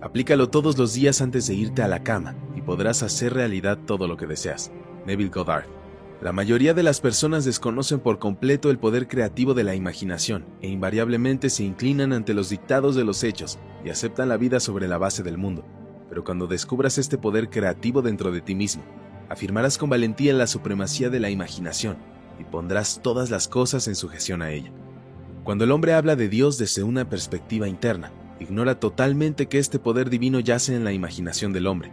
Aplícalo todos los días antes de irte a la cama y podrás hacer realidad todo lo que deseas. Neville Goddard. La mayoría de las personas desconocen por completo el poder creativo de la imaginación e invariablemente se inclinan ante los dictados de los hechos y aceptan la vida sobre la base del mundo. Pero cuando descubras este poder creativo dentro de ti mismo, afirmarás con valentía la supremacía de la imaginación y pondrás todas las cosas en sujeción a ella. Cuando el hombre habla de Dios desde una perspectiva interna, ignora totalmente que este poder divino yace en la imaginación del hombre.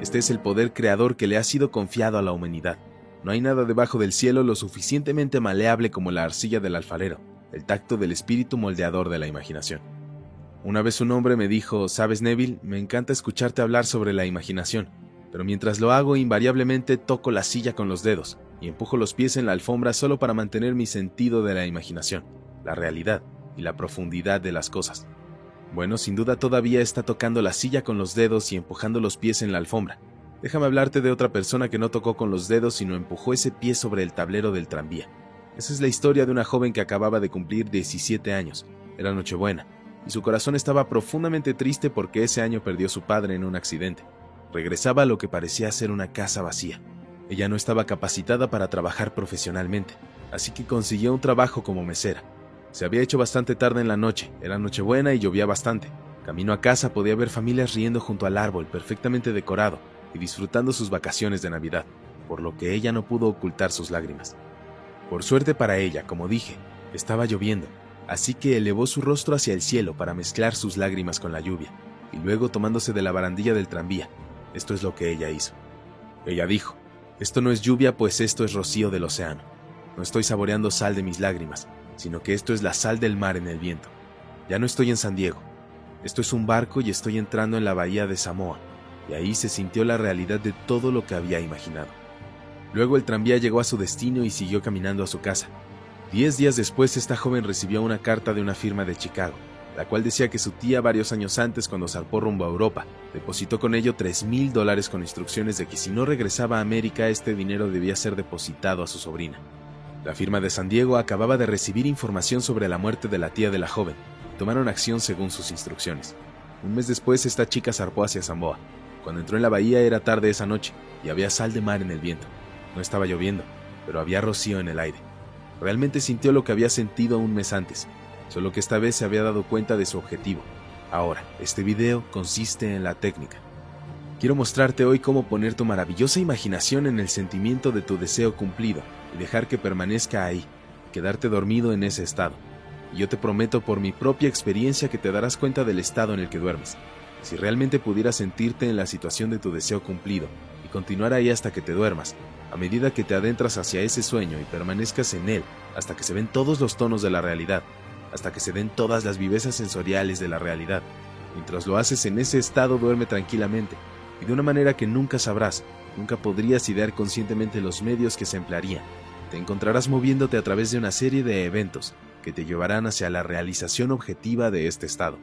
Este es el poder creador que le ha sido confiado a la humanidad. No hay nada debajo del cielo lo suficientemente maleable como la arcilla del alfarero, el tacto del espíritu moldeador de la imaginación. Una vez un hombre me dijo, sabes Neville, me encanta escucharte hablar sobre la imaginación, pero mientras lo hago invariablemente toco la silla con los dedos y empujo los pies en la alfombra solo para mantener mi sentido de la imaginación, la realidad y la profundidad de las cosas. Bueno, sin duda todavía está tocando la silla con los dedos y empujando los pies en la alfombra. Déjame hablarte de otra persona que no tocó con los dedos sino empujó ese pie sobre el tablero del tranvía. Esa es la historia de una joven que acababa de cumplir 17 años. Era Nochebuena, y su corazón estaba profundamente triste porque ese año perdió a su padre en un accidente. Regresaba a lo que parecía ser una casa vacía. Ella no estaba capacitada para trabajar profesionalmente, así que consiguió un trabajo como mesera. Se había hecho bastante tarde en la noche, era Nochebuena y llovía bastante. Camino a casa podía ver familias riendo junto al árbol perfectamente decorado y disfrutando sus vacaciones de Navidad, por lo que ella no pudo ocultar sus lágrimas. Por suerte para ella, como dije, estaba lloviendo, así que elevó su rostro hacia el cielo para mezclar sus lágrimas con la lluvia, y luego tomándose de la barandilla del tranvía, esto es lo que ella hizo. Ella dijo, esto no es lluvia, pues esto es rocío del océano. No estoy saboreando sal de mis lágrimas, sino que esto es la sal del mar en el viento. Ya no estoy en San Diego. Esto es un barco y estoy entrando en la bahía de Samoa, y ahí se sintió la realidad de todo lo que había imaginado. Luego el tranvía llegó a su destino y siguió caminando a su casa. Diez días después, esta joven recibió una carta de una firma de Chicago, la cual decía que su tía varios años antes, cuando zarpó rumbo a Europa, depositó con ello tres mil dólares con instrucciones de que si no regresaba a América, este dinero debía ser depositado a su sobrina. La firma de San Diego acababa de recibir información sobre la muerte de la tía de la joven y tomaron acción según sus instrucciones. Un mes después, esta chica zarpó hacia Zamboa. Cuando entró en la bahía era tarde esa noche y había sal de mar en el viento. No estaba lloviendo, pero había rocío en el aire. Realmente sintió lo que había sentido un mes antes, solo que esta vez se había dado cuenta de su objetivo. Ahora, este video consiste en la técnica. Quiero mostrarte hoy cómo poner tu maravillosa imaginación en el sentimiento de tu deseo cumplido y dejar que permanezca ahí, quedarte dormido en ese estado. Y yo te prometo por mi propia experiencia que te darás cuenta del estado en el que duermes. Si realmente pudieras sentirte en la situación de tu deseo cumplido y continuar ahí hasta que te duermas, a medida que te adentras hacia ese sueño y permanezcas en él hasta que se ven todos los tonos de la realidad, hasta que se den todas las vivezas sensoriales de la realidad. Mientras lo haces en ese estado duerme tranquilamente y de una manera que nunca sabrás, nunca podrías idear conscientemente los medios que se emplearían. Te encontrarás moviéndote a través de una serie de eventos que te llevarán hacia la realización objetiva de este estado.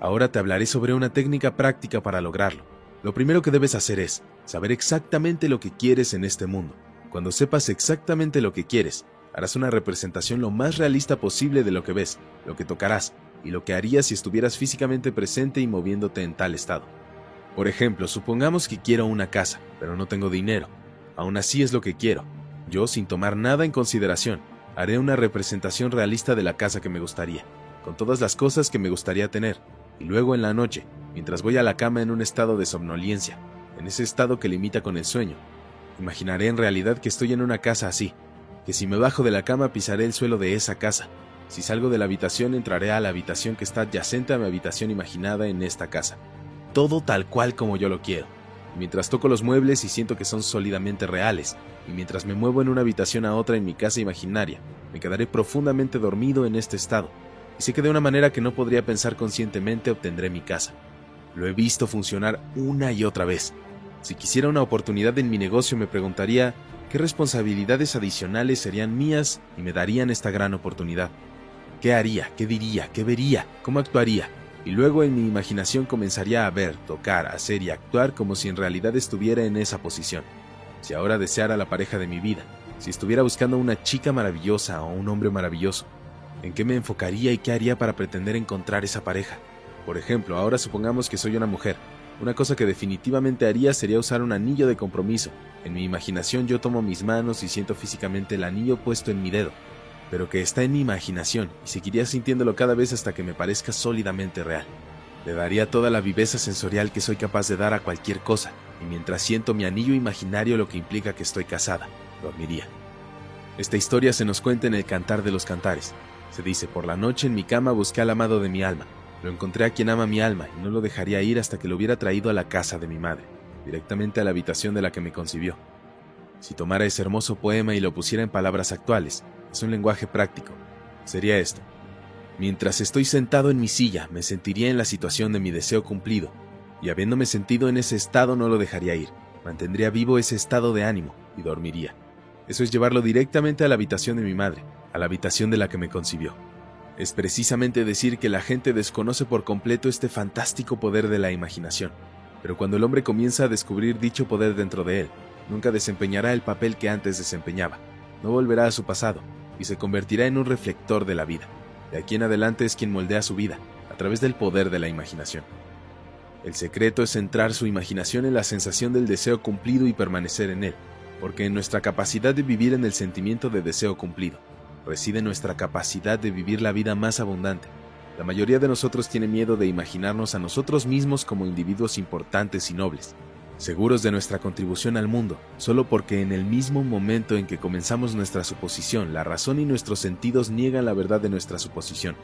Ahora te hablaré sobre una técnica práctica para lograrlo. Lo primero que debes hacer es saber exactamente lo que quieres en este mundo. Cuando sepas exactamente lo que quieres, harás una representación lo más realista posible de lo que ves, lo que tocarás y lo que harías si estuvieras físicamente presente y moviéndote en tal estado. Por ejemplo, supongamos que quiero una casa, pero no tengo dinero. Aún así es lo que quiero. Yo, sin tomar nada en consideración, haré una representación realista de la casa que me gustaría, con todas las cosas que me gustaría tener, y luego en la noche, mientras voy a la cama en un estado de somnolencia, en ese estado que limita con el sueño. Imaginaré en realidad que estoy en una casa así, que si me bajo de la cama pisaré el suelo de esa casa. Si salgo de la habitación entraré a la habitación que está adyacente a mi habitación imaginada en esta casa. Todo tal cual como yo lo quiero. mientras toco los muebles y siento que son sólidamente reales, y mientras me muevo en una habitación a otra en mi casa imaginaria, me quedaré profundamente dormido en este estado, sé que de una manera que no podría pensar conscientemente obtendré mi casa. Lo he visto funcionar una y otra vez. Si quisiera una oportunidad en mi negocio me preguntaría qué responsabilidades adicionales serían mías y me darían esta gran oportunidad. ¿Qué haría? ¿Qué diría? ¿Qué vería? ¿Cómo actuaría? y luego en mi imaginación comenzaría a ver, tocar, hacer y actuar como si en realidad estuviera en esa posición. Si ahora deseara la pareja de mi vida, si estuviera buscando una chica maravillosa o un hombre maravilloso, ¿en qué me enfocaría y qué haría para pretender encontrar esa pareja? Por ejemplo, ahora supongamos que soy una mujer. Una cosa que definitivamente haría sería usar un anillo de compromiso. En mi imaginación yo tomo mis manos y siento físicamente el anillo puesto en mi dedo pero que está en mi imaginación y seguiría sintiéndolo cada vez hasta que me parezca sólidamente real. Le daría toda la viveza sensorial que soy capaz de dar a cualquier cosa, y mientras siento mi anillo imaginario lo que implica que estoy casada, dormiría. Esta historia se nos cuenta en el Cantar de los Cantares. Se dice, por la noche en mi cama busqué al amado de mi alma, lo encontré a quien ama mi alma y no lo dejaría ir hasta que lo hubiera traído a la casa de mi madre, directamente a la habitación de la que me concibió. Si tomara ese hermoso poema y lo pusiera en palabras actuales, es un lenguaje práctico. Sería esto. Mientras estoy sentado en mi silla, me sentiría en la situación de mi deseo cumplido, y habiéndome sentido en ese estado no lo dejaría ir, mantendría vivo ese estado de ánimo y dormiría. Eso es llevarlo directamente a la habitación de mi madre, a la habitación de la que me concibió. Es precisamente decir que la gente desconoce por completo este fantástico poder de la imaginación, pero cuando el hombre comienza a descubrir dicho poder dentro de él, nunca desempeñará el papel que antes desempeñaba, no volverá a su pasado, y se convertirá en un reflector de la vida. De aquí en adelante es quien moldea su vida, a través del poder de la imaginación. El secreto es centrar su imaginación en la sensación del deseo cumplido y permanecer en él, porque en nuestra capacidad de vivir en el sentimiento de deseo cumplido reside nuestra capacidad de vivir la vida más abundante. La mayoría de nosotros tiene miedo de imaginarnos a nosotros mismos como individuos importantes y nobles, seguros de nuestra contribución al mundo, solo porque en el mismo momento en que comenzamos nuestra suposición, la razón y nuestros sentidos niegan la verdad de nuestra suposición.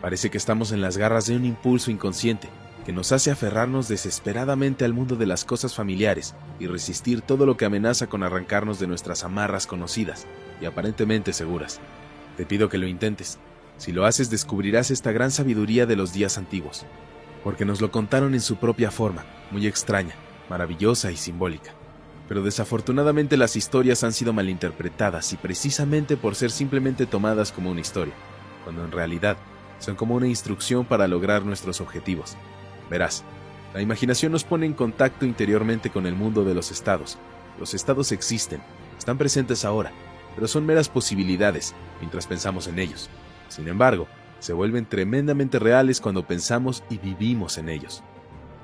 Parece que estamos en las garras de un impulso inconsciente que nos hace aferrarnos desesperadamente al mundo de las cosas familiares y resistir todo lo que amenaza con arrancarnos de nuestras amarras conocidas y aparentemente seguras. Te pido que lo intentes. Si lo haces descubrirás esta gran sabiduría de los días antiguos, porque nos lo contaron en su propia forma, muy extraña, maravillosa y simbólica. Pero desafortunadamente las historias han sido malinterpretadas y precisamente por ser simplemente tomadas como una historia, cuando en realidad son como una instrucción para lograr nuestros objetivos. Verás, la imaginación nos pone en contacto interiormente con el mundo de los estados. Los estados existen, están presentes ahora, pero son meras posibilidades mientras pensamos en ellos. Sin embargo, se vuelven tremendamente reales cuando pensamos y vivimos en ellos.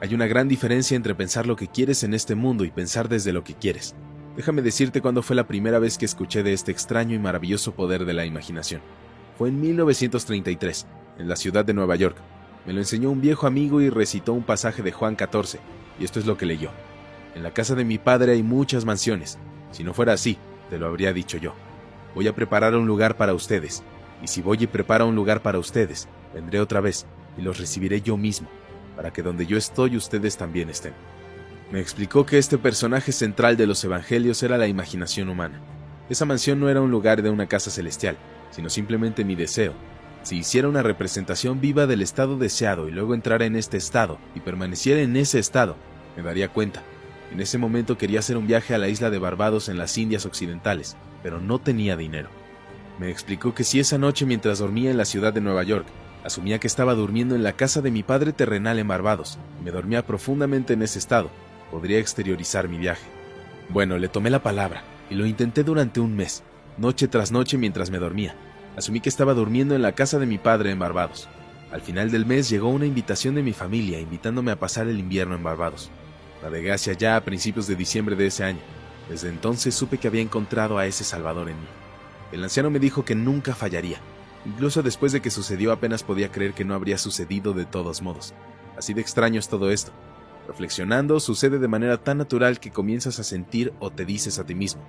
Hay una gran diferencia entre pensar lo que quieres en este mundo y pensar desde lo que quieres. Déjame decirte cuándo fue la primera vez que escuché de este extraño y maravilloso poder de la imaginación. Fue en 1933, en la ciudad de Nueva York. Me lo enseñó un viejo amigo y recitó un pasaje de Juan 14, y esto es lo que leyó. En la casa de mi padre hay muchas mansiones. Si no fuera así, te lo habría dicho yo. Voy a preparar un lugar para ustedes, y si voy y preparo un lugar para ustedes, vendré otra vez y los recibiré yo mismo para que donde yo estoy ustedes también estén. Me explicó que este personaje central de los Evangelios era la imaginación humana. Esa mansión no era un lugar de una casa celestial, sino simplemente mi deseo. Si hiciera una representación viva del estado deseado y luego entrara en este estado y permaneciera en ese estado, me daría cuenta. En ese momento quería hacer un viaje a la isla de Barbados en las Indias Occidentales, pero no tenía dinero. Me explicó que si esa noche mientras dormía en la ciudad de Nueva York Asumía que estaba durmiendo en la casa de mi padre terrenal en Barbados, y me dormía profundamente en ese estado. Podría exteriorizar mi viaje. Bueno, le tomé la palabra, y lo intenté durante un mes, noche tras noche mientras me dormía. Asumí que estaba durmiendo en la casa de mi padre en Barbados. Al final del mes llegó una invitación de mi familia invitándome a pasar el invierno en Barbados. Navegué hacia allá a principios de diciembre de ese año. Desde entonces supe que había encontrado a ese Salvador en mí. El anciano me dijo que nunca fallaría, Incluso después de que sucedió apenas podía creer que no habría sucedido de todos modos. Así de extraño es todo esto. Reflexionando, sucede de manera tan natural que comienzas a sentir o te dices a ti mismo,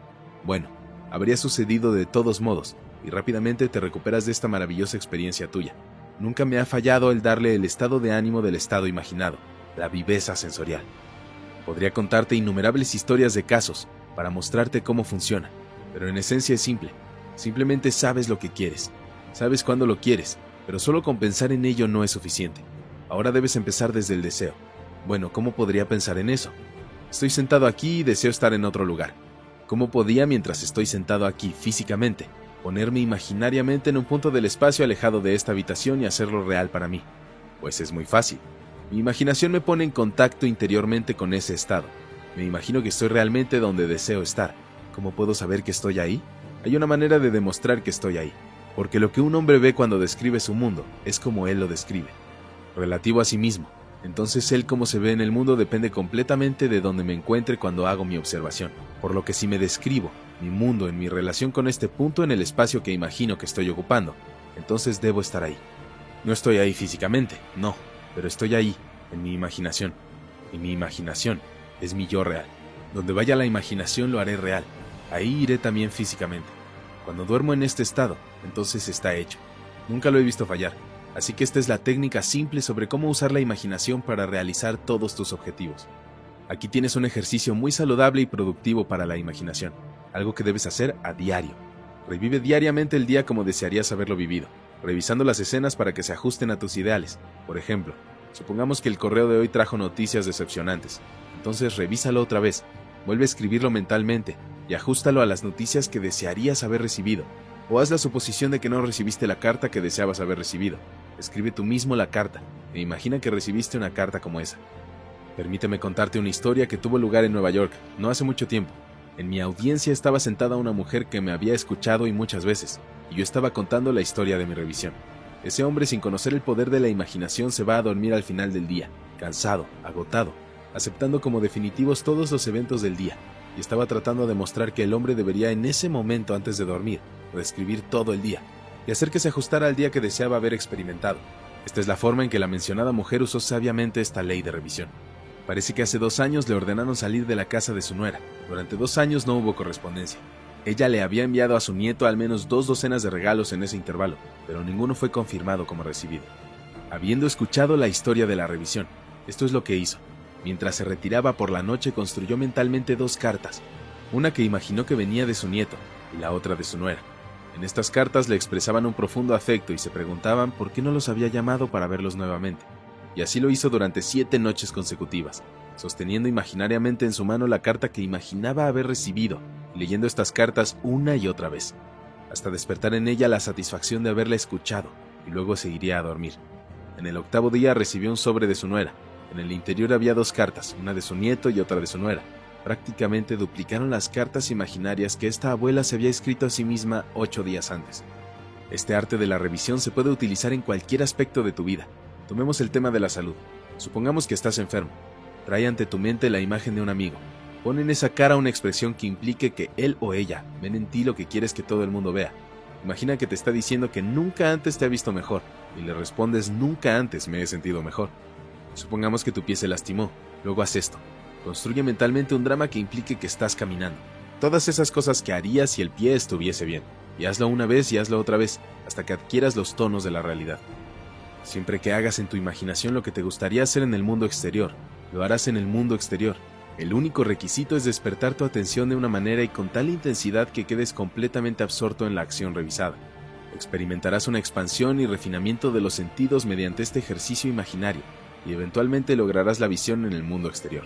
bueno, habría sucedido de todos modos, y rápidamente te recuperas de esta maravillosa experiencia tuya. Nunca me ha fallado el darle el estado de ánimo del estado imaginado, la viveza sensorial. Podría contarte innumerables historias de casos para mostrarte cómo funciona, pero en esencia es simple. Simplemente sabes lo que quieres, Sabes cuándo lo quieres, pero solo con pensar en ello no es suficiente. Ahora debes empezar desde el deseo. Bueno, ¿cómo podría pensar en eso? Estoy sentado aquí y deseo estar en otro lugar. ¿Cómo podía, mientras estoy sentado aquí físicamente, ponerme imaginariamente en un punto del espacio alejado de esta habitación y hacerlo real para mí? Pues es muy fácil. Mi imaginación me pone en contacto interiormente con ese estado. Me imagino que estoy realmente donde deseo estar. ¿Cómo puedo saber que estoy ahí? Hay una manera de demostrar que estoy ahí, porque lo que un hombre ve cuando describe su mundo es como él lo describe, relativo a sí mismo. Entonces él como se ve en el mundo depende completamente de donde me encuentre cuando hago mi observación, por lo que si me describo mi mundo en mi relación con este punto en el espacio que imagino que estoy ocupando, entonces debo estar ahí. No estoy ahí físicamente, no, pero estoy ahí, en mi imaginación. Y mi imaginación es mi yo real. Donde vaya la imaginación lo haré real. Ahí iré también físicamente. Cuando duermo en este estado, entonces está hecho. Nunca lo he visto fallar. Así que esta es la técnica simple sobre cómo usar la imaginación para realizar todos tus objetivos. Aquí tienes un ejercicio muy saludable y productivo para la imaginación, algo que debes hacer a diario. Revive diariamente el día como desearías haberlo vivido, revisando las escenas para que se ajusten a tus ideales. Por ejemplo, supongamos que el correo de hoy trajo noticias decepcionantes. Entonces revísalo otra vez, vuelve a escribirlo mentalmente y ajustalo a las noticias que desearías haber recibido. O haz la suposición de que no recibiste la carta que deseabas haber recibido. Escribe tú mismo la carta e imagina que recibiste una carta como esa. Permíteme contarte una historia que tuvo lugar en Nueva York, no hace mucho tiempo. En mi audiencia estaba sentada una mujer que me había escuchado y muchas veces, y yo estaba contando la historia de mi revisión. Ese hombre sin conocer el poder de la imaginación se va a dormir al final del día, cansado, agotado, aceptando como definitivos todos los eventos del día, y estaba tratando de mostrar que el hombre debería en ese momento antes de dormir, reescribir todo el día, y hacer que se ajustara al día que deseaba haber experimentado. Esta es la forma en que la mencionada mujer usó sabiamente esta ley de revisión. Parece que hace dos años le ordenaron salir de la casa de su nuera. Durante dos años no hubo correspondencia. Ella le había enviado a su nieto al menos dos docenas de regalos en ese intervalo, pero ninguno fue confirmado como recibido. Habiendo escuchado la historia de la revisión, esto es lo que hizo. Mientras se retiraba por la noche construyó mentalmente dos cartas, una que imaginó que venía de su nieto y la otra de su nuera. En estas cartas le expresaban un profundo afecto y se preguntaban por qué no los había llamado para verlos nuevamente y así lo hizo durante siete noches consecutivas, sosteniendo imaginariamente en su mano la carta que imaginaba haber recibido, leyendo estas cartas una y otra vez, hasta despertar en ella la satisfacción de haberla escuchado, y luego seguiría a dormir. En el octavo día recibió un sobre de su nuera. En el interior había dos cartas, una de su nieto y otra de su nuera. Prácticamente duplicaron las cartas imaginarias que esta abuela se había escrito a sí misma ocho días antes. Este arte de la revisión se puede utilizar en cualquier aspecto de tu vida, Tomemos el tema de la salud. Supongamos que estás enfermo. Trae ante tu mente la imagen de un amigo. Pon en esa cara una expresión que implique que él o ella ven en ti lo que quieres que todo el mundo vea. Imagina que te está diciendo que nunca antes te ha visto mejor y le respondes nunca antes me he sentido mejor. Supongamos que tu pie se lastimó. Luego haz esto. Construye mentalmente un drama que implique que estás caminando. Todas esas cosas que harías si el pie estuviese bien. Y hazlo una vez y hazlo otra vez, hasta que adquieras los tonos de la realidad. Siempre que hagas en tu imaginación lo que te gustaría hacer en el mundo exterior, lo harás en el mundo exterior. El único requisito es despertar tu atención de una manera y con tal intensidad que quedes completamente absorto en la acción revisada. Experimentarás una expansión y refinamiento de los sentidos mediante este ejercicio imaginario y eventualmente lograrás la visión en el mundo exterior.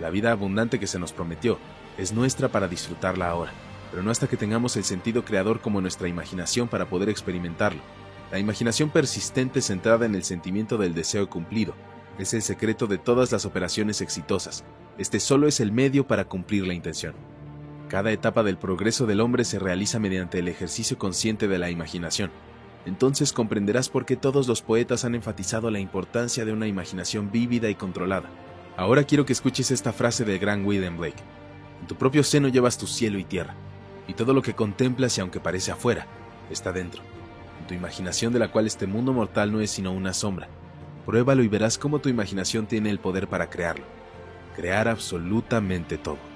La vida abundante que se nos prometió es nuestra para disfrutarla ahora, pero no hasta que tengamos el sentido creador como nuestra imaginación para poder experimentarlo. La imaginación persistente centrada en el sentimiento del deseo cumplido es el secreto de todas las operaciones exitosas. Este solo es el medio para cumplir la intención. Cada etapa del progreso del hombre se realiza mediante el ejercicio consciente de la imaginación. Entonces comprenderás por qué todos los poetas han enfatizado la importancia de una imaginación vívida y controlada. Ahora quiero que escuches esta frase del gran William Blake. En tu propio seno llevas tu cielo y tierra, y todo lo que contemplas y aunque parece afuera, está dentro tu imaginación de la cual este mundo mortal no es sino una sombra. Pruébalo y verás cómo tu imaginación tiene el poder para crearlo. Crear absolutamente todo.